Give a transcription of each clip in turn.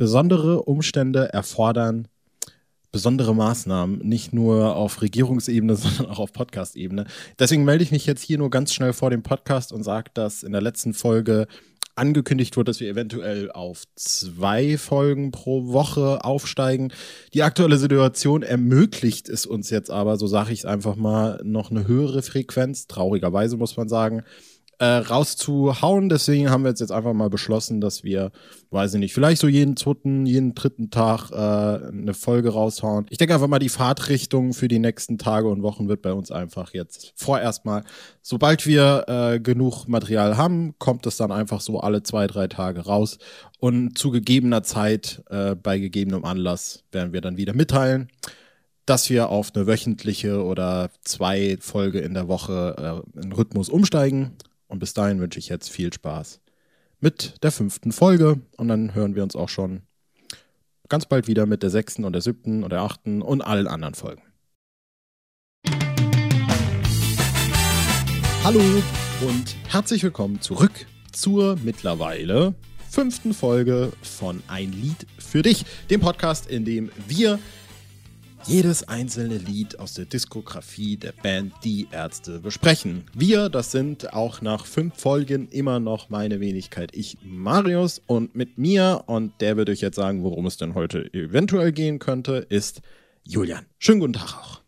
besondere Umstände erfordern besondere Maßnahmen, nicht nur auf Regierungsebene, sondern auch auf Podcast-Ebene. Deswegen melde ich mich jetzt hier nur ganz schnell vor dem Podcast und sage, dass in der letzten Folge angekündigt wurde, dass wir eventuell auf zwei Folgen pro Woche aufsteigen. Die aktuelle Situation ermöglicht es uns jetzt aber, so sage ich es einfach mal, noch eine höhere Frequenz. Traurigerweise muss man sagen äh, rauszuhauen. Deswegen haben wir jetzt, jetzt einfach mal beschlossen, dass wir, weiß ich nicht, vielleicht so jeden zweiten, jeden dritten Tag äh, eine Folge raushauen. Ich denke einfach mal, die Fahrtrichtung für die nächsten Tage und Wochen wird bei uns einfach jetzt vorerst mal, sobald wir äh, genug Material haben, kommt es dann einfach so alle zwei, drei Tage raus. Und zu gegebener Zeit, äh, bei gegebenem Anlass, werden wir dann wieder mitteilen dass wir auf eine wöchentliche oder zwei Folge in der Woche äh, in Rhythmus umsteigen. Und bis dahin wünsche ich jetzt viel Spaß mit der fünften Folge. Und dann hören wir uns auch schon ganz bald wieder mit der sechsten und der siebten und der achten und allen anderen Folgen. Hallo und herzlich willkommen zurück zur mittlerweile fünften Folge von Ein Lied für dich, dem Podcast, in dem wir jedes einzelne Lied aus der Diskografie der Band Die Ärzte besprechen. Wir, das sind auch nach fünf Folgen immer noch meine Wenigkeit, ich, Marius, und mit mir, und der wird euch jetzt sagen, worum es denn heute eventuell gehen könnte, ist Julian. Schönen guten Tag auch.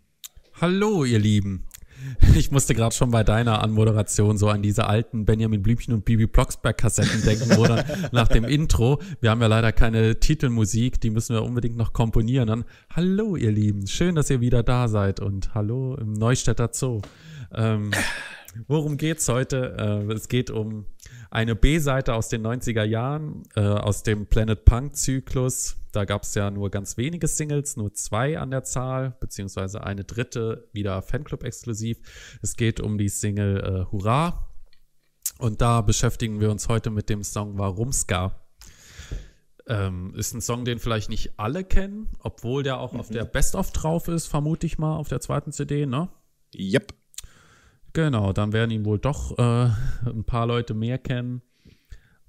Hallo, ihr Lieben. Ich musste gerade schon bei deiner Anmoderation so an diese alten Benjamin Blümchen und Bibi Blocksberg Kassetten denken, wo dann nach dem Intro, wir haben ja leider keine Titelmusik, die müssen wir unbedingt noch komponieren. Dann, hallo ihr Lieben, schön, dass ihr wieder da seid und hallo im Neustädter Zoo. Ähm, worum geht's heute? Äh, es geht um eine B-Seite aus den 90er Jahren, äh, aus dem Planet Punk-Zyklus. Da gab es ja nur ganz wenige Singles, nur zwei an der Zahl, beziehungsweise eine dritte wieder Fanclub-exklusiv. Es geht um die Single äh, Hurra. Und da beschäftigen wir uns heute mit dem Song Warumska. Ähm, ist ein Song, den vielleicht nicht alle kennen, obwohl der auch mhm. auf der Best-of drauf ist, vermute ich mal, auf der zweiten CD, ne? Yep. Genau, dann werden ihn wohl doch äh, ein paar Leute mehr kennen.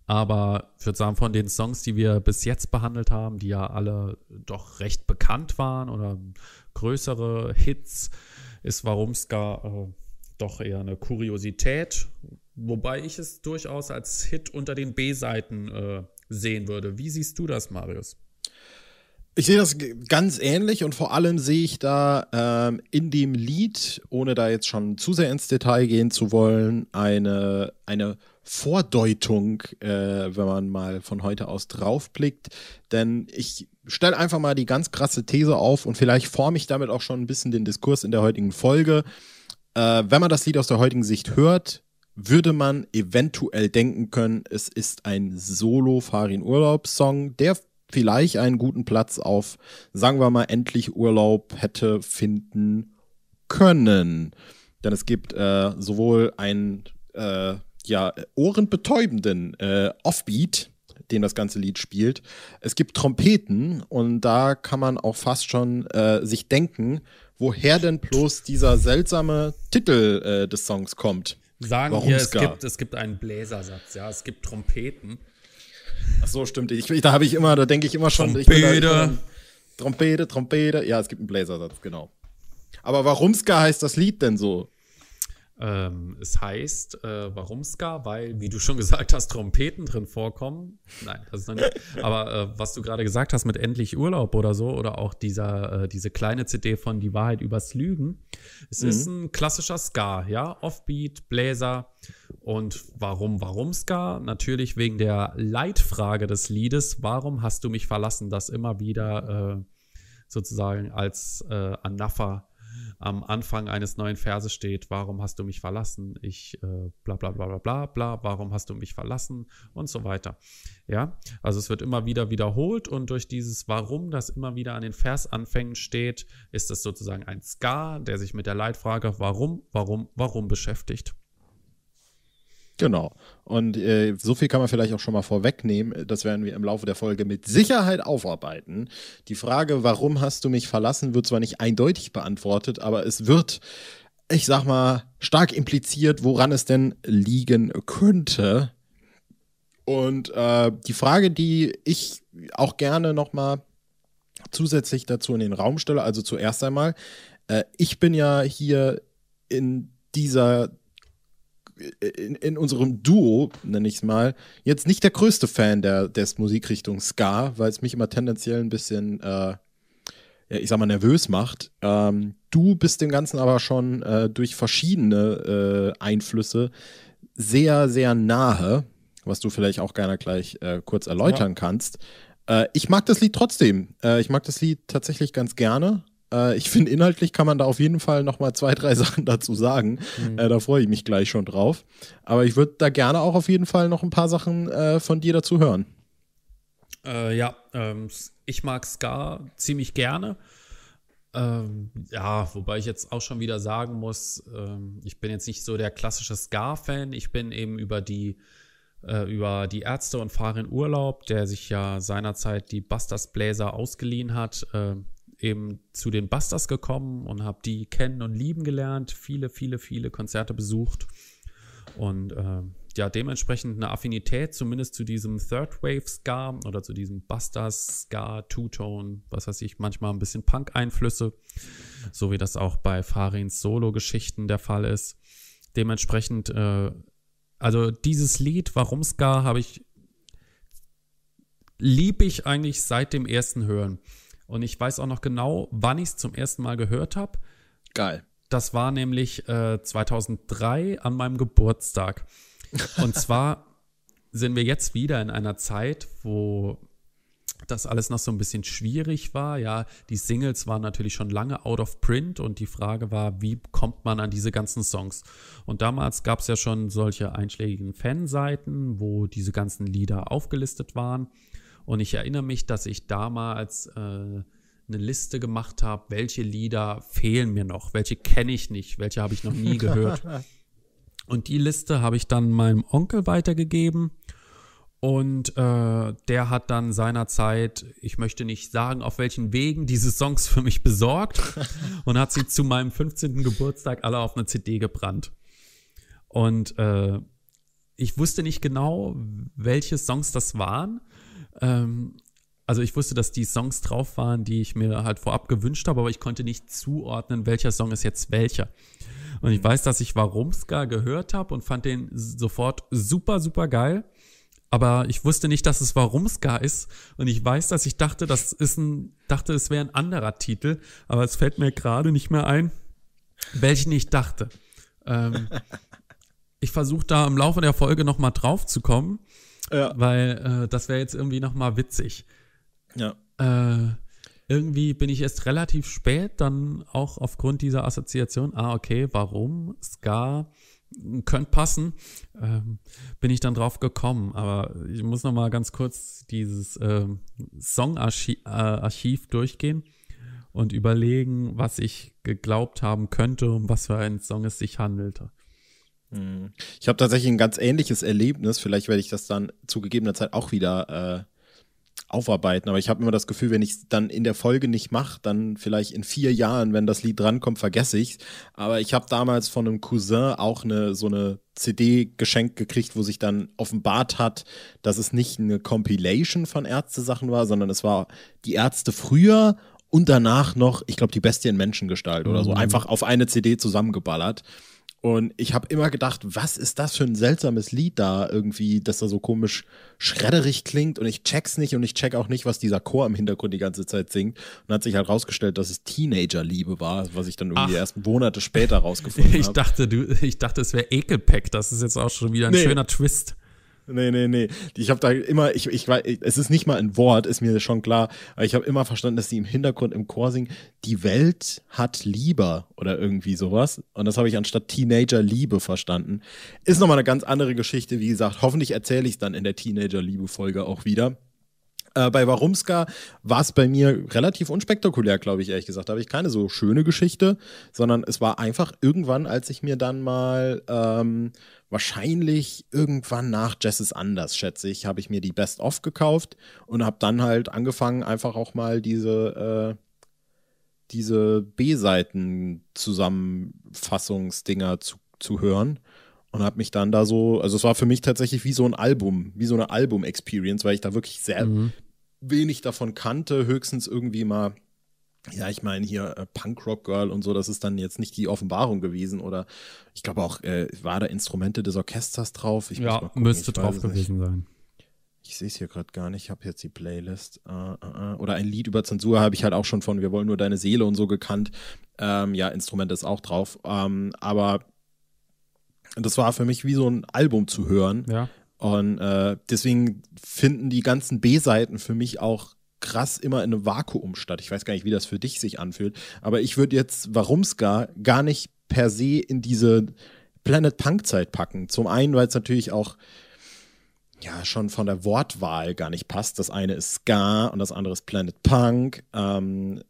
Aber ich würde sagen, von den Songs, die wir bis jetzt behandelt haben, die ja alle doch recht bekannt waren oder größere Hits, ist Warumska äh, doch eher eine Kuriosität. Wobei ich es durchaus als Hit unter den B-Seiten äh, sehen würde. Wie siehst du das, Marius? Ich sehe das ganz ähnlich und vor allem sehe ich da ähm, in dem Lied, ohne da jetzt schon zu sehr ins Detail gehen zu wollen, eine, eine Vordeutung, äh, wenn man mal von heute aus draufblickt. Denn ich stelle einfach mal die ganz krasse These auf und vielleicht forme ich damit auch schon ein bisschen den Diskurs in der heutigen Folge. Äh, wenn man das Lied aus der heutigen Sicht hört, würde man eventuell denken können, es ist ein Solo-Farin-Urlaub-Song, der vielleicht einen guten Platz auf, sagen wir mal, endlich Urlaub hätte finden können. Denn es gibt äh, sowohl einen äh, ja, ohrenbetäubenden äh, Offbeat, den das ganze Lied spielt. Es gibt Trompeten und da kann man auch fast schon äh, sich denken, woher denn bloß dieser seltsame Titel äh, des Songs kommt. Sagen wir, es gibt, es gibt einen Bläsersatz, ja, es gibt Trompeten. Ach so, stimmt. Ich, da habe ich immer, da denke ich immer schon. Trompete. Trompete, Trompete. Ja, es gibt einen Bläsersatz, genau. Aber warum Ska heißt das Lied denn so? Ähm, es heißt, äh, warum Ska? Weil, wie du schon gesagt hast, Trompeten drin vorkommen. Nein, das ist noch nicht. Aber äh, was du gerade gesagt hast mit Endlich Urlaub oder so, oder auch dieser, äh, diese kleine CD von Die Wahrheit übers Lügen. Es mhm. ist ein klassischer Ska, ja. Offbeat, Bläser. Und warum, warum Ska? Natürlich wegen der Leitfrage des Liedes. Warum hast du mich verlassen? Das immer wieder äh, sozusagen als äh, Anapher am Anfang eines neuen Verses steht, warum hast du mich verlassen? Ich äh, bla bla bla bla bla bla, warum hast du mich verlassen? Und so weiter. Ja, also es wird immer wieder wiederholt und durch dieses Warum, das immer wieder an den Versanfängen steht, ist es sozusagen ein Ska, der sich mit der Leitfrage Warum, warum, warum beschäftigt. Genau. Und äh, so viel kann man vielleicht auch schon mal vorwegnehmen. Das werden wir im Laufe der Folge mit Sicherheit aufarbeiten. Die Frage, warum hast du mich verlassen, wird zwar nicht eindeutig beantwortet, aber es wird, ich sag mal, stark impliziert, woran es denn liegen könnte. Und äh, die Frage, die ich auch gerne nochmal zusätzlich dazu in den Raum stelle, also zuerst einmal, äh, ich bin ja hier in dieser in, in, unserem Duo, nenne ich es mal, jetzt nicht der größte Fan der, des Musikrichtung Ska, weil es mich immer tendenziell ein bisschen, äh, ich sag mal, nervös macht. Ähm, du bist dem Ganzen aber schon äh, durch verschiedene äh, Einflüsse sehr, sehr nahe, was du vielleicht auch gerne gleich äh, kurz erläutern ja. kannst. Äh, ich mag das Lied trotzdem. Äh, ich mag das Lied tatsächlich ganz gerne. Äh, ich finde, inhaltlich kann man da auf jeden Fall noch mal zwei, drei Sachen dazu sagen. Mhm. Äh, da freue ich mich gleich schon drauf. Aber ich würde da gerne auch auf jeden Fall noch ein paar Sachen äh, von dir dazu hören. Äh, ja, ähm, ich mag Ska ziemlich gerne. Ähm, ja, wobei ich jetzt auch schon wieder sagen muss, ähm, ich bin jetzt nicht so der klassische Ska-Fan. Ich bin eben über die äh, über die Ärzte und Fahrer Urlaub, der sich ja seinerzeit die Busters Bläser ausgeliehen hat, äh, eben zu den Busters gekommen und habe die kennen und lieben gelernt, viele, viele, viele Konzerte besucht und äh, ja, dementsprechend eine Affinität zumindest zu diesem Third Wave Ska oder zu diesem Busters Ska, Two-Tone, was weiß ich, manchmal ein bisschen Punk-Einflüsse, so wie das auch bei Farins Solo-Geschichten der Fall ist. Dementsprechend, äh, also dieses Lied, Warum Ska, habe ich, lieb ich eigentlich seit dem ersten Hören. Und ich weiß auch noch genau, wann ich es zum ersten Mal gehört habe. Geil. Das war nämlich äh, 2003 an meinem Geburtstag. Und zwar sind wir jetzt wieder in einer Zeit, wo das alles noch so ein bisschen schwierig war. Ja, die Singles waren natürlich schon lange out of print und die Frage war, wie kommt man an diese ganzen Songs? Und damals gab es ja schon solche einschlägigen Fanseiten, wo diese ganzen Lieder aufgelistet waren. Und ich erinnere mich, dass ich damals äh, eine Liste gemacht habe, welche Lieder fehlen mir noch, welche kenne ich nicht, welche habe ich noch nie gehört. Und die Liste habe ich dann meinem Onkel weitergegeben. Und äh, der hat dann seinerzeit, ich möchte nicht sagen, auf welchen Wegen diese Songs für mich besorgt und hat sie zu meinem 15. Geburtstag alle auf eine CD gebrannt. Und äh, ich wusste nicht genau, welche Songs das waren. Ähm, also ich wusste, dass die Songs drauf waren, die ich mir halt vorab gewünscht habe, aber ich konnte nicht zuordnen, welcher Song ist jetzt welcher. Und ich weiß, dass ich Warumska gehört habe und fand den sofort super, super geil. Aber ich wusste nicht, dass es Warumska ist. Und ich weiß, dass ich dachte, das ist ein, dachte, es wäre ein anderer Titel. Aber es fällt mir gerade nicht mehr ein, welchen ich dachte. Ähm, ich versuche da im Laufe der Folge nochmal drauf zu kommen. Ja. Weil äh, das wäre jetzt irgendwie nochmal witzig. Ja. Äh, irgendwie bin ich erst relativ spät dann auch aufgrund dieser Assoziation, ah, okay, warum? Ska könnte passen, ähm, bin ich dann drauf gekommen. Aber ich muss nochmal ganz kurz dieses ähm, Songarchiv äh, durchgehen und überlegen, was ich geglaubt haben könnte, um was für einen Song es sich handelte. Hm. Ich habe tatsächlich ein ganz ähnliches Erlebnis. Vielleicht werde ich das dann zu gegebener Zeit auch wieder äh, aufarbeiten. Aber ich habe immer das Gefühl, wenn ich es dann in der Folge nicht mache, dann vielleicht in vier Jahren, wenn das Lied drankommt, vergesse ich Aber ich habe damals von einem Cousin auch eine so eine CD geschenkt gekriegt, wo sich dann offenbart hat, dass es nicht eine Compilation von Ärzte-Sachen war, sondern es war die Ärzte früher und danach noch, ich glaube, die Bestie in Menschengestalt oder so, mhm. einfach auf eine CD zusammengeballert. Und ich habe immer gedacht, was ist das für ein seltsames Lied da irgendwie, dass da so komisch schredderig klingt und ich check's nicht und ich check auch nicht, was dieser Chor im Hintergrund die ganze Zeit singt. Und hat sich halt rausgestellt, dass es Teenagerliebe war, was ich dann irgendwie Ach. erst Monate später rausgefunden habe. Ich dachte, du, ich dachte, es wäre Ekelpack. Das ist jetzt auch schon wieder ein nee. schöner Twist. Nee, nee, nee. Ich habe da immer, ich, ich es ist nicht mal ein Wort, ist mir schon klar, aber ich habe immer verstanden, dass sie im Hintergrund im Chor singen, die Welt hat lieber oder irgendwie sowas. Und das habe ich anstatt Teenager-Liebe verstanden. Ist nochmal eine ganz andere Geschichte, wie gesagt. Hoffentlich erzähle ich es dann in der Teenager-Liebe-Folge auch wieder. Äh, bei Warumska war es bei mir relativ unspektakulär, glaube ich, ehrlich gesagt. Da habe ich keine so schöne Geschichte, sondern es war einfach irgendwann, als ich mir dann mal ähm, wahrscheinlich irgendwann nach Jess is Anders, schätze ich, habe ich mir die Best of gekauft und habe dann halt angefangen, einfach auch mal diese, äh, diese B-Seiten-Zusammenfassungsdinger zu, zu hören. und habe mich dann da so, also es war für mich tatsächlich wie so ein Album, wie so eine Album-Experience, weil ich da wirklich sehr mhm. wenig davon kannte, höchstens irgendwie mal ja, ich meine hier äh, Punk Rock Girl und so, das ist dann jetzt nicht die Offenbarung gewesen oder ich glaube auch, äh, war da Instrumente des Orchesters drauf? Ich ja, müsste drauf gewesen sein. Ich sehe es hier gerade gar nicht, ich habe jetzt die Playlist. Uh, uh, uh. Oder ein Lied über Zensur habe ich halt auch schon von Wir wollen nur deine Seele und so gekannt. Ähm, ja, Instrument ist auch drauf. Ähm, aber das war für mich wie so ein Album zu hören. Ja. Und äh, deswegen finden die ganzen B-Seiten für mich auch krass immer in einem Vakuum statt. Ich weiß gar nicht, wie das für dich sich anfühlt, aber ich würde jetzt Warumska gar nicht per se in diese Planet Punk Zeit packen. Zum einen, weil es natürlich auch ja schon von der Wortwahl gar nicht passt. Das eine ist Ska und das andere ist Planet Punk. Ähm,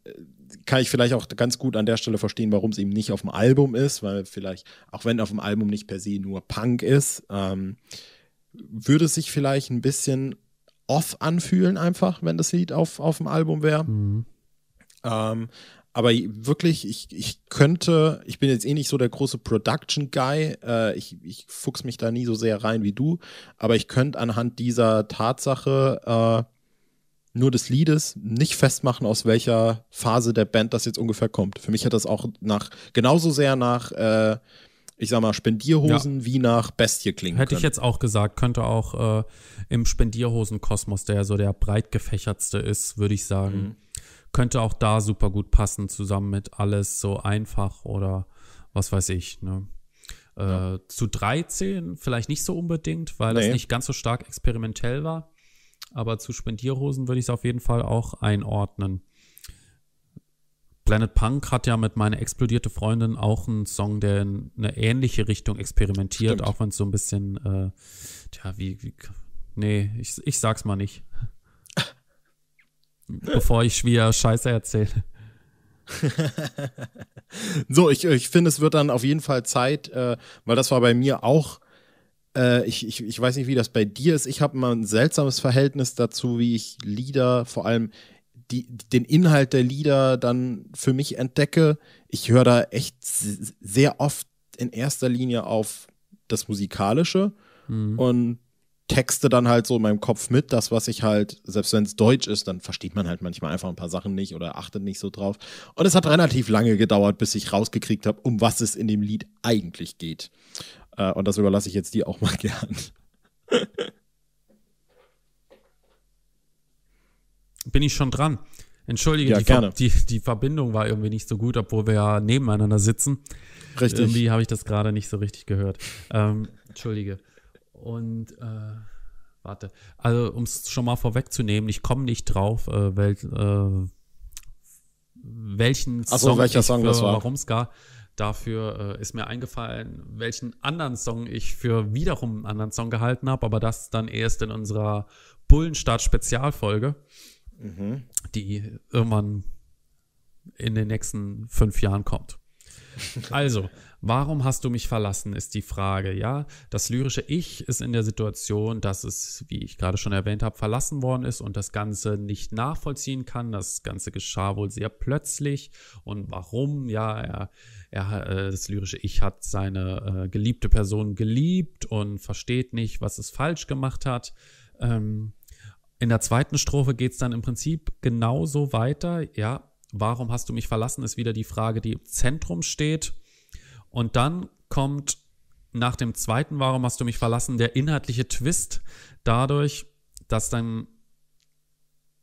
kann ich vielleicht auch ganz gut an der Stelle verstehen, warum es eben nicht auf dem Album ist, weil vielleicht, auch wenn auf dem Album nicht per se nur Punk ist, ähm, würde es sich vielleicht ein bisschen off anfühlen, einfach, wenn das Lied auf, auf dem Album wäre. Mhm. Ähm, aber wirklich, ich, ich könnte, ich bin jetzt eh nicht so der große Production-Guy, äh, ich, ich fuchs mich da nie so sehr rein wie du, aber ich könnte anhand dieser Tatsache äh, nur des Liedes nicht festmachen, aus welcher Phase der Band das jetzt ungefähr kommt. Für mich hat das auch nach, genauso sehr nach, äh, ich sag mal, Spendierhosen ja. wie nach Bestie klingen. Hätte können. ich jetzt auch gesagt, könnte auch äh, im Spendierhosen-Kosmos, der so der breit gefächertste ist, würde ich sagen. Mhm könnte auch da super gut passen, zusammen mit alles so einfach oder was weiß ich. Ne? Äh, ja. Zu 13 vielleicht nicht so unbedingt, weil nee. das nicht ganz so stark experimentell war. Aber zu Spendierhosen würde ich es auf jeden Fall auch einordnen. Planet Punk hat ja mit meiner explodierte Freundin auch einen Song, der in eine ähnliche Richtung experimentiert, Stimmt. auch wenn es so ein bisschen, äh, tja, wie, wie, nee, ich, ich sag's mal nicht bevor ich wieder Scheiße erzähle. so, ich, ich finde, es wird dann auf jeden Fall Zeit, äh, weil das war bei mir auch, äh, ich, ich, ich weiß nicht, wie das bei dir ist. Ich habe immer ein seltsames Verhältnis dazu, wie ich Lieder, vor allem die, den Inhalt der Lieder dann für mich entdecke. Ich höre da echt sehr oft in erster Linie auf das Musikalische mhm. und Texte dann halt so in meinem Kopf mit, das, was ich halt, selbst wenn es Deutsch ist, dann versteht man halt manchmal einfach ein paar Sachen nicht oder achtet nicht so drauf. Und es hat relativ lange gedauert, bis ich rausgekriegt habe, um was es in dem Lied eigentlich geht. Äh, und das überlasse ich jetzt dir auch mal gern. Bin ich schon dran. Entschuldige, ja, die, Ver die, die, Verbindung war irgendwie nicht so gut, obwohl wir ja nebeneinander sitzen. Richtig. Irgendwie habe ich das gerade nicht so richtig gehört. Ähm, Entschuldige. Und äh, warte, also um es schon mal vorwegzunehmen, ich komme nicht drauf, äh, wel, äh, welchen Ach so, Song welcher Song das war. Warumska dafür äh, ist mir eingefallen, welchen anderen Song ich für wiederum einen anderen Song gehalten habe, aber das dann erst in unserer Bullenstart-Spezialfolge, mhm. die irgendwann in den nächsten fünf Jahren kommt. Also, Warum hast du mich verlassen, ist die Frage, ja. Das lyrische Ich ist in der Situation, dass es, wie ich gerade schon erwähnt habe, verlassen worden ist und das Ganze nicht nachvollziehen kann. Das Ganze geschah wohl sehr plötzlich. Und warum? Ja, er, er, äh, das lyrische Ich hat seine äh, geliebte Person geliebt und versteht nicht, was es falsch gemacht hat. Ähm, in der zweiten Strophe geht es dann im Prinzip genauso weiter. Ja, warum hast du mich verlassen, ist wieder die Frage, die im Zentrum steht. Und dann kommt nach dem zweiten Warum hast du mich verlassen der inhaltliche Twist dadurch, dass dann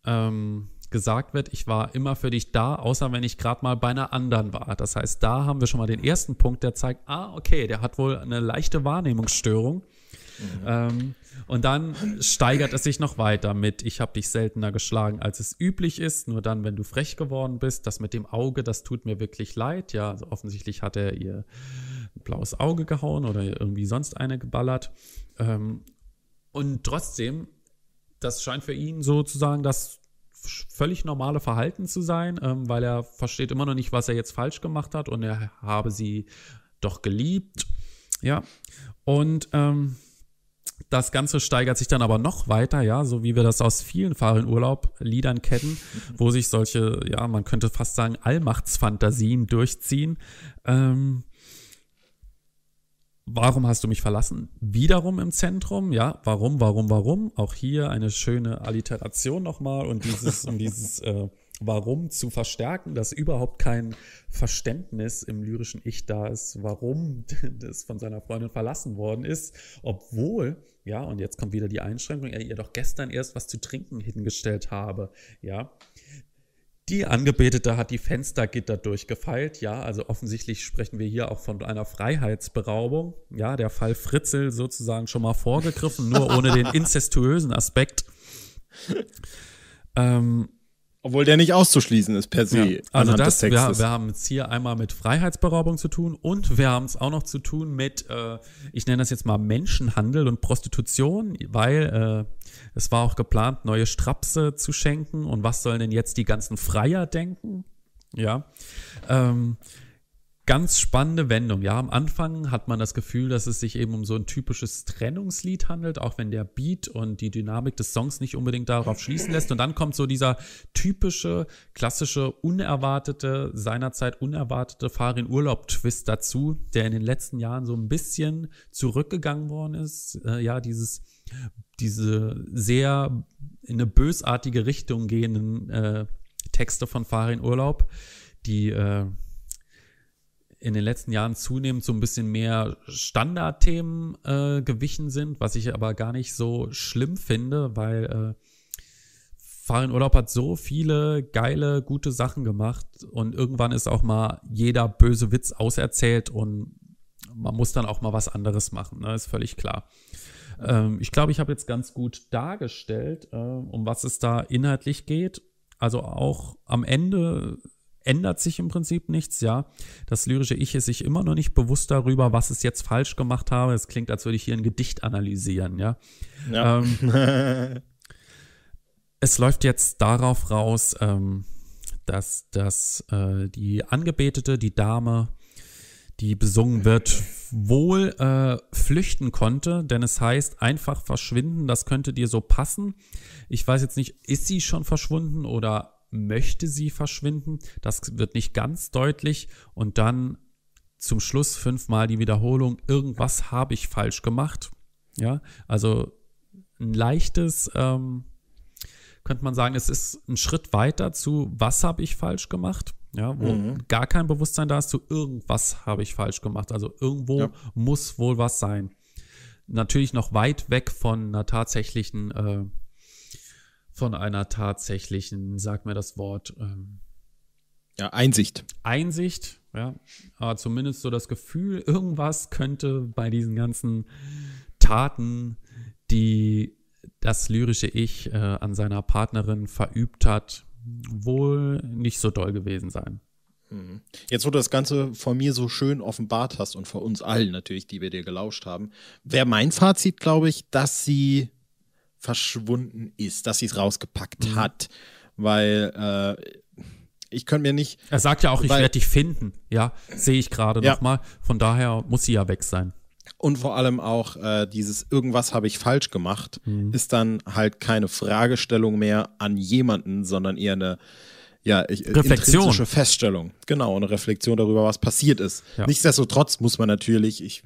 ähm, gesagt wird, ich war immer für dich da, außer wenn ich gerade mal bei einer anderen war. Das heißt, da haben wir schon mal den ersten Punkt, der zeigt, ah, okay, der hat wohl eine leichte Wahrnehmungsstörung. Mhm. Ähm, und dann steigert es sich noch weiter mit, ich habe dich seltener geschlagen, als es üblich ist, nur dann, wenn du frech geworden bist. Das mit dem Auge, das tut mir wirklich leid. Ja, also offensichtlich hat er ihr ein blaues Auge gehauen oder irgendwie sonst eine geballert. Ähm, und trotzdem, das scheint für ihn sozusagen das völlig normale Verhalten zu sein, ähm, weil er versteht immer noch nicht, was er jetzt falsch gemacht hat und er habe sie doch geliebt. Ja, und ähm, das Ganze steigert sich dann aber noch weiter, ja, so wie wir das aus vielen Fahrenurlaub-Liedern kennen, wo sich solche, ja, man könnte fast sagen, Allmachtsfantasien durchziehen. Ähm, Warum hast du mich verlassen? Wiederum im Zentrum, ja. Warum, warum, warum? Auch hier eine schöne Alliteration nochmal und dieses, und dieses äh, Warum zu verstärken, dass überhaupt kein Verständnis im lyrischen Ich da ist, warum das von seiner Freundin verlassen worden ist, obwohl, ja, und jetzt kommt wieder die Einschränkung, er ihr doch gestern erst was zu trinken hingestellt habe, ja. Die Angebetete hat die Fenstergitter durchgefeilt, ja, also offensichtlich sprechen wir hier auch von einer Freiheitsberaubung, ja, der Fall Fritzel sozusagen schon mal vorgegriffen, nur ohne den incestuösen Aspekt. Ähm, obwohl der nicht auszuschließen ist per se. Ja, also das, wir, wir, haben es hier einmal mit Freiheitsberaubung zu tun und wir haben es auch noch zu tun mit, äh, ich nenne das jetzt mal Menschenhandel und Prostitution, weil äh, es war auch geplant, neue Strapse zu schenken und was sollen denn jetzt die ganzen Freier denken? Ja. Ähm, ganz spannende Wendung. Ja, am Anfang hat man das Gefühl, dass es sich eben um so ein typisches Trennungslied handelt, auch wenn der Beat und die Dynamik des Songs nicht unbedingt darauf schließen lässt. Und dann kommt so dieser typische, klassische, unerwartete, seinerzeit unerwartete Farin Urlaub-Twist dazu, der in den letzten Jahren so ein bisschen zurückgegangen worden ist. Äh, ja, dieses, diese sehr in eine bösartige Richtung gehenden äh, Texte von Farin Urlaub, die äh, in den letzten Jahren zunehmend so ein bisschen mehr Standardthemen äh, gewichen sind, was ich aber gar nicht so schlimm finde, weil äh, Farin Urlaub hat so viele geile, gute Sachen gemacht und irgendwann ist auch mal jeder böse Witz auserzählt und man muss dann auch mal was anderes machen, ne? ist völlig klar. Ähm, ich glaube, ich habe jetzt ganz gut dargestellt, äh, um was es da inhaltlich geht. Also auch am Ende ändert sich im Prinzip nichts, ja. Das lyrische Ich ist sich immer noch nicht bewusst darüber, was es jetzt falsch gemacht habe. Es klingt, als würde ich hier ein Gedicht analysieren, ja. ja. Ähm, es läuft jetzt darauf raus, ähm, dass, dass äh, die Angebetete, die Dame, die besungen wird, wohl äh, flüchten konnte, denn es heißt einfach verschwinden, das könnte dir so passen. Ich weiß jetzt nicht, ist sie schon verschwunden oder möchte sie verschwinden. Das wird nicht ganz deutlich. Und dann zum Schluss fünfmal die Wiederholung, irgendwas habe ich falsch gemacht. Ja, also ein leichtes, ähm, könnte man sagen, es ist ein Schritt weiter zu, was habe ich falsch gemacht? Ja, wo mhm. gar kein Bewusstsein da ist, zu irgendwas habe ich falsch gemacht. Also irgendwo ja. muss wohl was sein. Natürlich noch weit weg von einer tatsächlichen äh, von einer tatsächlichen, sag mir das Wort, ähm, ja, Einsicht. Einsicht, ja. Aber zumindest so das Gefühl, irgendwas könnte bei diesen ganzen Taten, die das lyrische Ich äh, an seiner Partnerin verübt hat, wohl nicht so doll gewesen sein. Mhm. Jetzt, wo du das Ganze von mir so schön offenbart hast und vor uns allen natürlich, die wir dir gelauscht haben, wäre mein Fazit, glaube ich, dass sie verschwunden ist, dass sie es rausgepackt mhm. hat. Weil äh, ich könnte mir nicht. Er sagt ja auch, ich werde dich finden. Ja, sehe ich gerade ja. nochmal. Von daher muss sie ja weg sein. Und vor allem auch äh, dieses irgendwas habe ich falsch gemacht, mhm. ist dann halt keine Fragestellung mehr an jemanden, sondern eher eine ja, ich, Reflexion. Feststellung. Genau, eine Reflexion darüber, was passiert ist. Ja. Nichtsdestotrotz muss man natürlich, ich,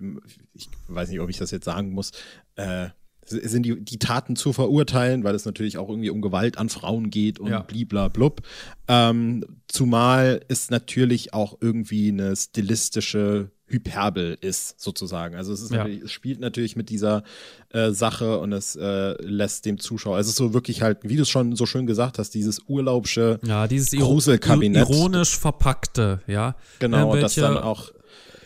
ich weiß nicht, ob ich das jetzt sagen muss, äh, sind die, die Taten zu verurteilen, weil es natürlich auch irgendwie um Gewalt an Frauen geht und ja. bliblablub. Ähm, zumal es natürlich auch irgendwie eine stilistische Hyperbel ist, sozusagen. Also es, ist ja. es spielt natürlich mit dieser äh, Sache und es äh, lässt dem Zuschauer, es ist so wirklich halt, wie du es schon so schön gesagt hast, dieses urlaubsche ja, dieses Gruselkabinett. ironisch verpackte, ja. Genau, und das dann auch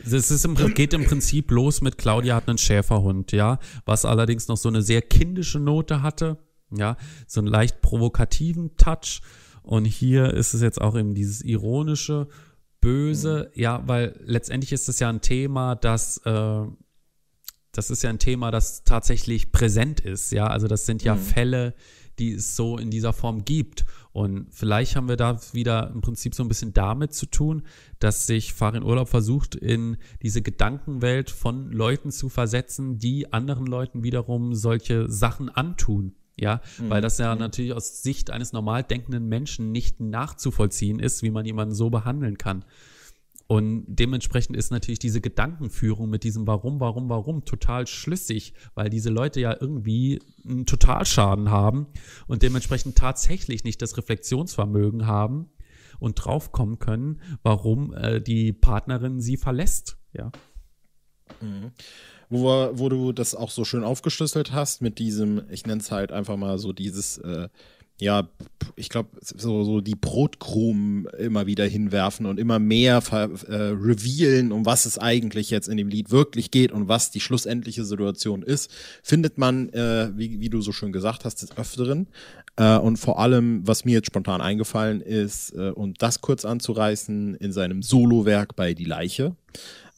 es ist im, geht im Prinzip los mit Claudia hat einen Schäferhund, ja, was allerdings noch so eine sehr kindische Note hatte, ja, so einen leicht provokativen Touch. Und hier ist es jetzt auch eben dieses ironische, böse, mhm. ja, weil letztendlich ist es ja ein Thema, das äh, das ist ja ein Thema, das tatsächlich präsent ist, ja. Also das sind ja mhm. Fälle, die es so in dieser Form gibt. Und vielleicht haben wir da wieder im Prinzip so ein bisschen damit zu tun, dass sich Farin Urlaub versucht, in diese Gedankenwelt von Leuten zu versetzen, die anderen Leuten wiederum solche Sachen antun. Ja, mhm. weil das ja mhm. natürlich aus Sicht eines normal denkenden Menschen nicht nachzuvollziehen ist, wie man jemanden so behandeln kann. Und dementsprechend ist natürlich diese Gedankenführung mit diesem Warum, Warum, Warum total schlüssig, weil diese Leute ja irgendwie einen Totalschaden haben und dementsprechend tatsächlich nicht das Reflexionsvermögen haben und draufkommen können, warum äh, die Partnerin sie verlässt. Ja. Mhm. Wo, wo du das auch so schön aufgeschlüsselt hast mit diesem, ich nenne es halt einfach mal so dieses äh, ja, ich glaube, so, so die Brotkrumen immer wieder hinwerfen und immer mehr äh, revealen, um was es eigentlich jetzt in dem Lied wirklich geht und was die schlussendliche Situation ist, findet man, äh, wie, wie du so schön gesagt hast, des Öfteren. Äh, und vor allem, was mir jetzt spontan eingefallen ist, äh, und das kurz anzureißen, in seinem Solowerk bei Die Leiche.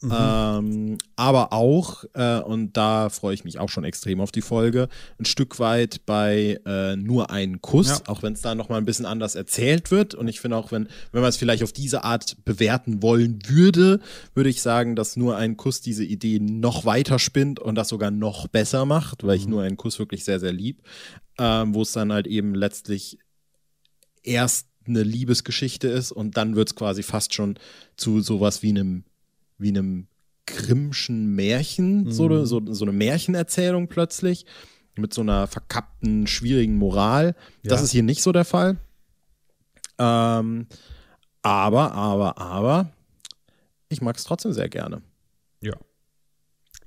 Mhm. Ähm, aber auch, äh, und da freue ich mich auch schon extrem auf die Folge, ein Stück weit bei äh, Nur einen Kuss, ja. auch wenn es da nochmal ein bisschen anders erzählt wird. Und ich finde auch, wenn, wenn man es vielleicht auf diese Art bewerten wollen würde, würde ich sagen, dass Nur ein Kuss diese Idee noch weiter spinnt und das sogar noch besser macht, weil ich mhm. Nur einen Kuss wirklich sehr, sehr lieb. Ähm, Wo es dann halt eben letztlich erst eine Liebesgeschichte ist und dann wird es quasi fast schon zu sowas wie einem wie einem Grimmschen Märchen, mhm. so, so, so eine Märchenerzählung plötzlich, mit so einer verkappten, schwierigen Moral. Ja. Das ist hier nicht so der Fall. Ähm, aber, aber, aber, ich mag es trotzdem sehr gerne. Ja.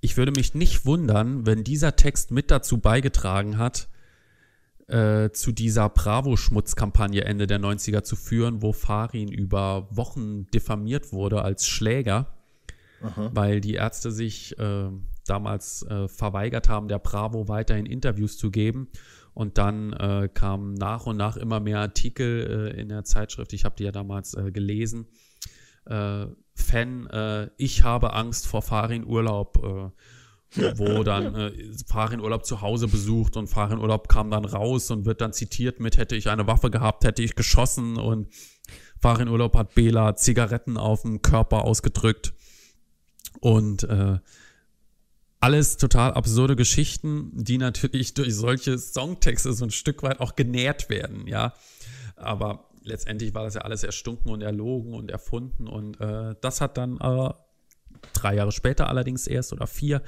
Ich würde mich nicht wundern, wenn dieser Text mit dazu beigetragen hat, äh, zu dieser Bravo-Schmutz-Kampagne Ende der 90er zu führen, wo Farin über Wochen diffamiert wurde als Schläger. Aha. weil die Ärzte sich äh, damals äh, verweigert haben, der Bravo weiterhin Interviews zu geben. Und dann äh, kamen nach und nach immer mehr Artikel äh, in der Zeitschrift. Ich habe die ja damals äh, gelesen. Äh, Fan, ich habe Angst vor Farin-Urlaub wo dann äh, Farin Urlaub zu Hause besucht und Farin Urlaub kam dann raus und wird dann zitiert mit, hätte ich eine Waffe gehabt, hätte ich geschossen und Farin Urlaub hat Bela Zigaretten auf dem Körper ausgedrückt. Und äh, alles total absurde Geschichten, die natürlich durch solche Songtexte so ein Stück weit auch genährt werden, ja. Aber letztendlich war das ja alles erstunken und erlogen und erfunden und äh, das hat dann äh, drei Jahre später allerdings erst oder vier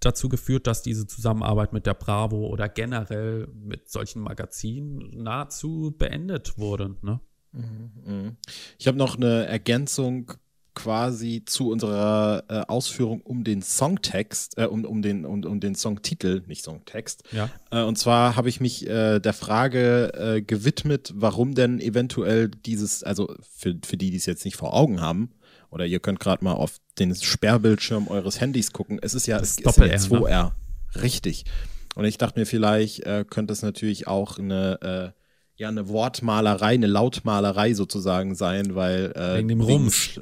dazu geführt, dass diese Zusammenarbeit mit der Bravo oder generell mit solchen Magazinen nahezu beendet wurde. Ne? Mhm, mhm. Ich habe noch eine Ergänzung quasi zu unserer äh, Ausführung um den Songtext, äh, um, um, den, um, um den Songtitel, nicht Songtext. Ja. Äh, und zwar habe ich mich äh, der Frage äh, gewidmet, warum denn eventuell dieses, also für, für die, die es jetzt nicht vor Augen haben, oder ihr könnt gerade mal auf den Sperrbildschirm eures Handys gucken. Es ist ja, das es ist ja 2R. Ne? Richtig. Und ich dachte mir, vielleicht äh, könnte es natürlich auch eine ja eine Wortmalerei, eine Lautmalerei sozusagen sein, weil äh, wegen dem Rums.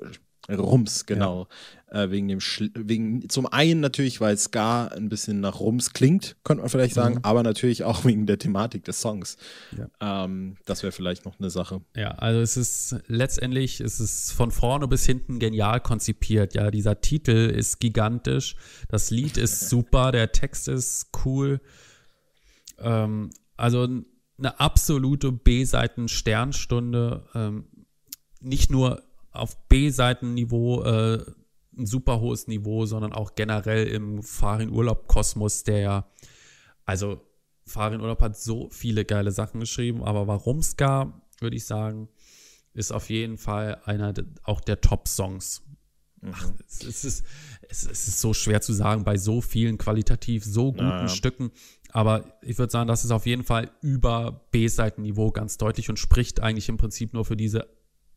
Rums, genau. Ja. Äh, wegen dem, Schl wegen, zum einen natürlich, weil Ska ein bisschen nach Rums klingt, könnte man vielleicht sagen, mhm. aber natürlich auch wegen der Thematik des Songs. Ja. Ähm, das wäre vielleicht noch eine Sache. Ja, also es ist letztendlich, es ist von vorne bis hinten genial konzipiert. Ja, dieser Titel ist gigantisch, das Lied ist super, der Text ist cool. Ähm, also eine absolute B-Seiten-Sternstunde. Ähm, nicht nur auf B-Seitenniveau äh, ein super hohes Niveau, sondern auch generell im Farin-Urlaub-Kosmos, der ja, also Farin-Urlaub hat so viele geile Sachen geschrieben, aber warum Ska, würde ich sagen, ist auf jeden Fall einer auch der Top-Songs. Mhm. Es, es, ist, es, es, ist so schwer zu sagen bei so vielen qualitativ so guten naja. Stücken. Aber ich würde sagen, das ist auf jeden Fall über B-Seitenniveau ganz deutlich und spricht eigentlich im Prinzip nur für diese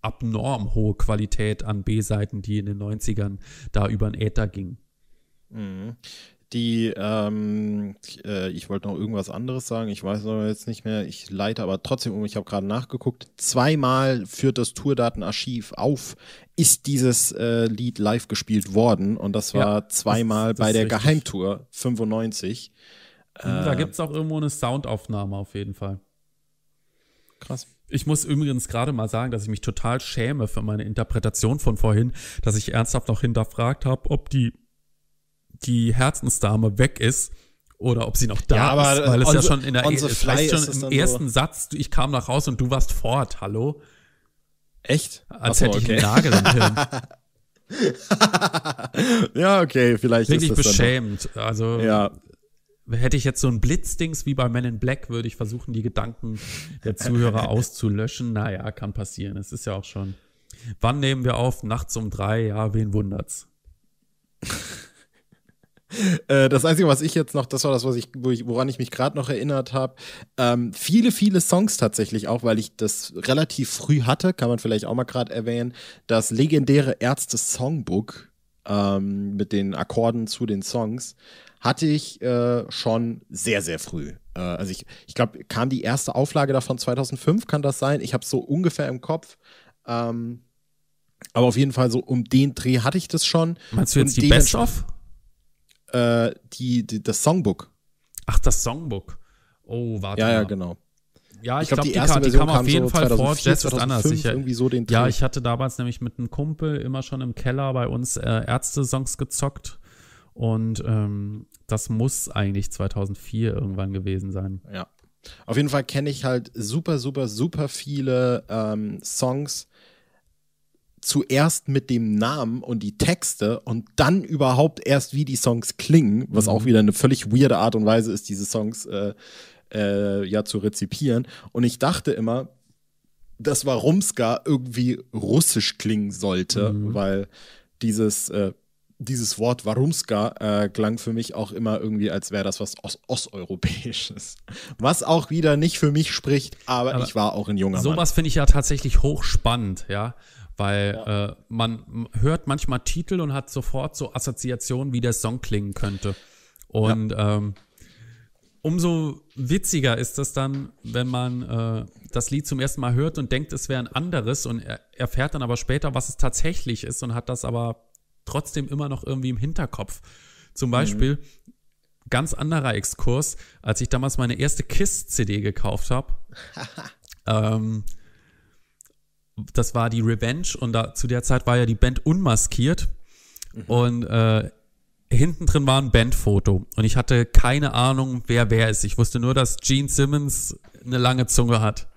abnorm hohe Qualität an B-Seiten, die in den 90ern da über den Äther ging. Mhm. Die, ähm, äh, ich wollte noch irgendwas anderes sagen, ich weiß aber jetzt nicht mehr, ich leite aber trotzdem um, ich habe gerade nachgeguckt, zweimal führt das Tourdatenarchiv auf, ist dieses äh, Lied live gespielt worden und das war ja, zweimal das, das bei der richtig. Geheimtour 95. Da äh, gibt es auch irgendwo eine Soundaufnahme auf jeden Fall. Krass. Ich muss übrigens gerade mal sagen, dass ich mich total schäme für meine Interpretation von vorhin, dass ich ernsthaft noch hinterfragt habe, ob die, die Herzensdame weg ist oder ob sie noch da ja, aber ist, weil es ja schon in der e vielleicht schon im ersten so Satz, ich kam nach Hause und du warst fort, hallo? Echt? Als so, hätte ich okay. einen Nagel im Hirn. ja, okay, vielleicht Wirklich ist das beschämt. Also ja. Hätte ich jetzt so ein Blitzdings wie bei Men in Black, würde ich versuchen, die Gedanken der Zuhörer auszulöschen. Naja, kann passieren. Es ist ja auch schon. Wann nehmen wir auf? Nachts um drei? Ja, wen wundert's? Äh, das Einzige, was ich jetzt noch, das war das, was ich, wo ich woran ich mich gerade noch erinnert habe. Ähm, viele, viele Songs tatsächlich auch, weil ich das relativ früh hatte, kann man vielleicht auch mal gerade erwähnen. Das legendäre Ärzte Songbook ähm, mit den Akkorden zu den Songs hatte ich äh, schon sehr, sehr früh. Äh, also ich, ich glaube, kam die erste Auflage davon 2005, kann das sein? Ich habe so ungefähr im Kopf. Ähm, aber auf jeden Fall so um den Dreh hatte ich das schon. Meinst du jetzt die Best-of? Äh, die, die, das Songbook. Ach, das Songbook. Oh, warte Ja, mal. ja, genau. Ja, ich, glaub, glaube, die die, erste kam, die Version kam auf jeden so Fall vor. 2004, Jazz ist anders. 2005, Ich, irgendwie so den ja, Dreh. ich hatte damals nämlich mit einem Kumpel immer schon im Keller bei uns äh, Ärzte-Songs gezockt. Und ähm, das muss eigentlich 2004 irgendwann gewesen sein. Ja. Auf jeden Fall kenne ich halt super, super, super viele ähm, Songs zuerst mit dem Namen und die Texte und dann überhaupt erst, wie die Songs klingen, was Mhm. auch wieder eine völlig weirde Art und Weise ist, diese Songs äh, äh, ja zu rezipieren. Und ich dachte immer, dass Warumska irgendwie russisch klingen sollte, Mhm. weil dieses, äh, dieses Wort Warumska äh, klang für mich auch immer irgendwie, als wäre das was Ost Osteuropäisches. Was auch wieder nicht für mich spricht, aber, Aber ich war auch ein junger Mann. Sowas finde ich ja tatsächlich hochspannend, ja. Weil Äh, man hört manchmal Titel und hat sofort so Assoziationen, wie der Song klingen könnte. Und ähm, umso witziger ist das dann, wenn man äh, das Lied zum ersten Mal hört und denkt, es wäre ein anderes und er erfährt dann aber später, was es tatsächlich ist und hat das aber trotzdem immer noch irgendwie im Hinterkopf. Zum Beispiel, ganz anderer Exkurs, als ich damals meine erste KISS-CD gekauft habe. ähm, das war die Revenge und da, zu der Zeit war ja die Band unmaskiert und äh, hinten drin war ein Bandfoto und ich hatte keine Ahnung, wer wer ist. Ich wusste nur, dass Gene Simmons eine lange Zunge hat.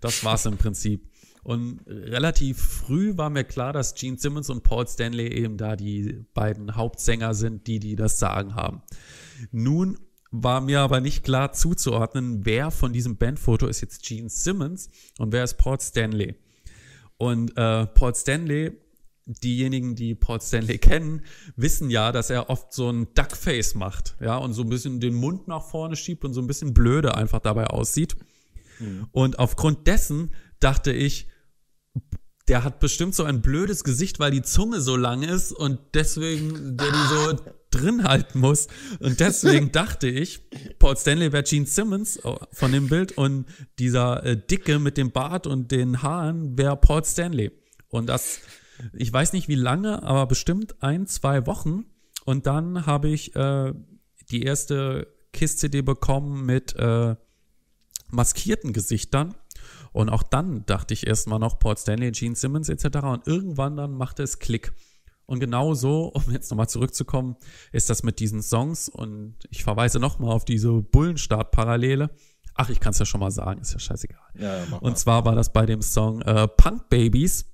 Das war's im Prinzip. Und relativ früh war mir klar, dass Gene Simmons und Paul Stanley eben da die beiden Hauptsänger sind, die die das Sagen haben. Nun war mir aber nicht klar zuzuordnen, wer von diesem Bandfoto ist jetzt Gene Simmons und wer ist Paul Stanley. Und äh, Paul Stanley, diejenigen, die Paul Stanley kennen, wissen ja, dass er oft so ein Duckface macht, ja, und so ein bisschen den Mund nach vorne schiebt und so ein bisschen blöde einfach dabei aussieht. Und aufgrund dessen dachte ich, der hat bestimmt so ein blödes Gesicht, weil die Zunge so lang ist und deswegen der die so drin halten muss. Und deswegen dachte ich, Paul Stanley wäre Gene Simmons oh, von dem Bild und dieser äh, Dicke mit dem Bart und den Haaren wäre Paul Stanley. Und das, ich weiß nicht wie lange, aber bestimmt ein, zwei Wochen. Und dann habe ich äh, die erste KISS-CD bekommen mit äh, maskierten Gesichtern. Und auch dann dachte ich erstmal noch Paul Stanley, Gene Simmons etc. Und irgendwann dann machte es Klick. Und genau so, um jetzt nochmal zurückzukommen, ist das mit diesen Songs. Und ich verweise nochmal auf diese Bullenstart-Parallele. Ach, ich kann es ja schon mal sagen, ist ja scheißegal. Ja, ja, Und zwar war das bei dem Song äh, Punk Babies.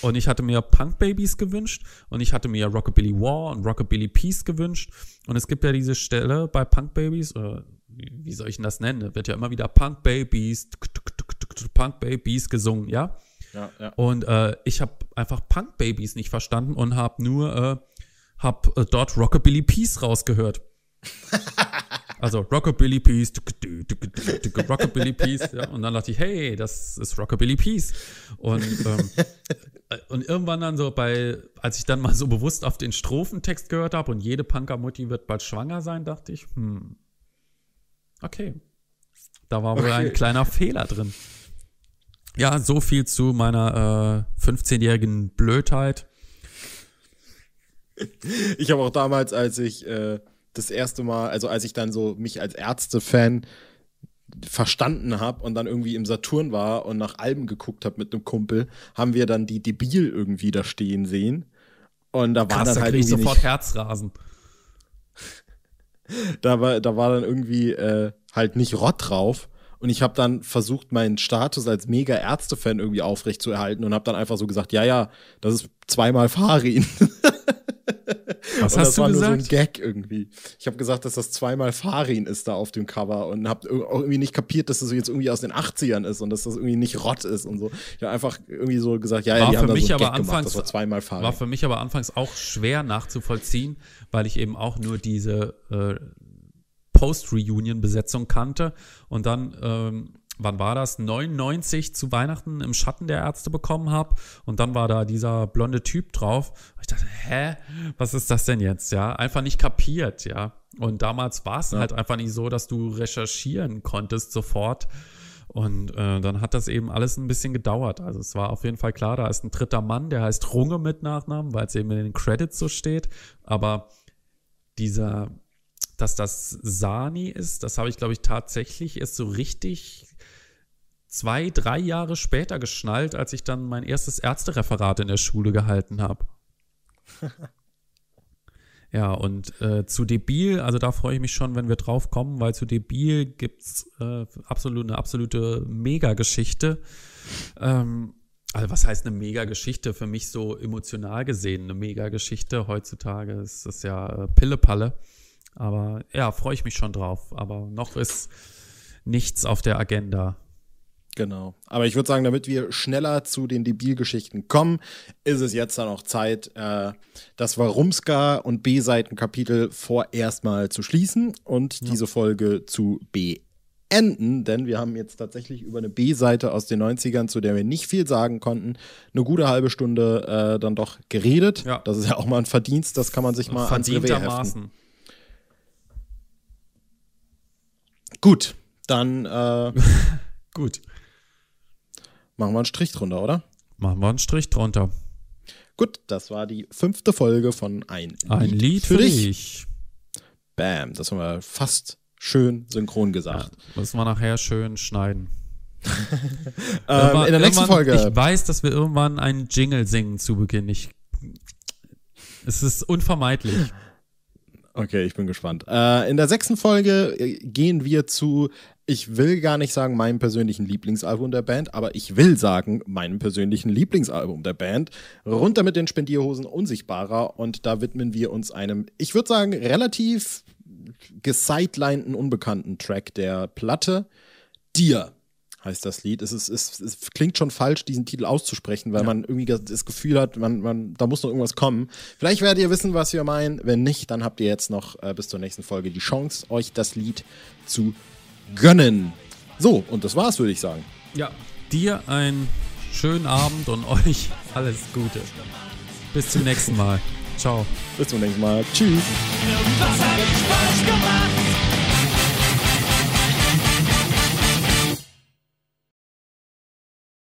Und ich hatte mir Punk Babies gewünscht und ich hatte mir Rockabilly War und Rockabilly Peace gewünscht. Und es gibt ja diese Stelle bei Punk Babies, oder wie soll ich denn das nennen? Da wird ja immer wieder Punk Babies, tuk, tuk, Punk Babies gesungen, ja? ja, ja. Und äh, ich habe einfach Punk Babies nicht verstanden und habe nur äh, hab, äh, dort Rockabilly Peace rausgehört. Also Rockabilly Peace, Rockabilly Peace, ja, und dann dachte ich, hey, das ist Rockabilly Peace. Und, ähm, äh, und irgendwann dann so bei, als ich dann mal so bewusst auf den Strophentext gehört habe und jede Punker-Mutti wird bald schwanger sein, dachte ich, hm, okay, da war wohl Okay. ein kleiner Fehler drin. Ja, so viel zu meiner äh, 15-jährigen Blödheit. Ich habe auch damals, als ich äh, das erste Mal, also als ich dann so mich als Ärzte-Fan verstanden habe und dann irgendwie im Saturn war und nach Alben geguckt habe mit einem Kumpel, haben wir dann die Debil irgendwie da stehen sehen. Und da war Krass, dann da halt ich sofort nicht, Herzrasen. da war, da war dann irgendwie äh, halt nicht Rott drauf. Und ich habe dann versucht, meinen Status als mega Ärzte-Fan irgendwie aufrechtzuerhalten und habe dann einfach so gesagt, ja, ja, das ist zweimal Farin. Was und hast das du war gesagt? nur so ein Gag irgendwie. Ich habe gesagt, dass das zweimal Farin ist da auf dem Cover und habe auch irgendwie nicht kapiert, dass das jetzt irgendwie aus den 80ern ist und dass das irgendwie nicht Rott ist und so. Ich habe einfach irgendwie so gesagt, ja, ja, War die haben für da mich so einen aber Gag gemacht, das anfangs- war zweimal Farin. War für mich aber anfangs auch schwer nachzuvollziehen, weil ich eben auch nur diese äh, Post-Reunion-Besetzung kannte. Und dann, ähm, wann war das? 99 zu Weihnachten im Schatten der Ärzte bekommen habe. Und dann war da dieser blonde Typ drauf. Ich dachte, hä? Was ist das denn jetzt? Ja, einfach nicht kapiert, ja. Und damals war es Ja. halt einfach nicht so, dass du recherchieren konntest sofort. Und äh, dann hat das eben alles ein bisschen gedauert. Also es war auf jeden Fall klar, da ist ein dritter Mann, der heißt Runge mit Nachnamen, weil es eben in den Credits so steht. Aber dieser, dass das Sani ist, das habe ich, glaube ich, tatsächlich erst so richtig zwei, drei Jahre später geschnallt, als ich dann mein erstes Ärztereferat in der Schule gehalten habe. Ja, und äh, zu Debil, also da freue ich mich schon, wenn wir drauf kommen, weil zu Debil gibt's äh, absolut eine absolute Mega-Geschichte. Ähm, also was heißt eine Mega-Geschichte? Für mich so emotional gesehen eine Mega-Geschichte. Heutzutage ist das ja äh, Pillepalle. Aber ja, freue ich mich schon drauf. Aber noch ist nichts auf der Agenda. Genau. Aber ich würde sagen, damit wir schneller zu den Debilgeschichten kommen, ist es jetzt dann auch Zeit, äh, das Warumska und B-Seiten-Kapitel vorerst mal zu schließen und diese Folge zu beenden, denn wir haben jetzt tatsächlich über eine B-Seite aus den 90ern, zu der wir nicht viel sagen konnten, eine gute halbe Stunde äh, dann doch geredet. Ja. Das ist ja auch mal ein Verdienst, das kann man sich mal ans Revier heften. Verdientermaßen. Gut, dann äh, Gut. machen wir einen Strich drunter, oder? Machen wir einen Strich drunter. Gut, das war die fünfte Folge von Ein, Ein Lied für dich. Bam, das haben wir fast schön synchron Ja, gesagt. müssen wir nachher schön schneiden. Ähm, in der nächsten Folge. Ich weiß, dass wir irgendwann einen Jingle singen zu Beginn. Ich, es ist unvermeidlich. Okay, ich bin gespannt. Äh, in der sechsten Folge äh, gehen wir zu, ich will gar nicht sagen meinem persönlichen Lieblingsalbum der Band, aber ich will sagen meinem persönlichen Lieblingsalbum der Band. Runter mit den Spendierhosen unsichtbarer und da widmen wir uns einem, ich würde sagen, relativ gesidelineden, unbekannten Track der Platte. Dir heißt das Lied. Es, ist, es, es klingt schon falsch, diesen Titel auszusprechen, weil man irgendwie das Gefühl hat, man, man, da muss noch irgendwas kommen. Vielleicht werdet ihr wissen, was wir meinen. Wenn nicht, dann habt ihr jetzt noch äh, bis zur nächsten Folge die Chance, euch das Lied zu gönnen. So, und das war's, würde ich sagen. Ja, dir einen schönen Abend und euch alles Gute. Bis zum nächsten Mal. Ciao. Bis zum nächsten Mal. Tschüss.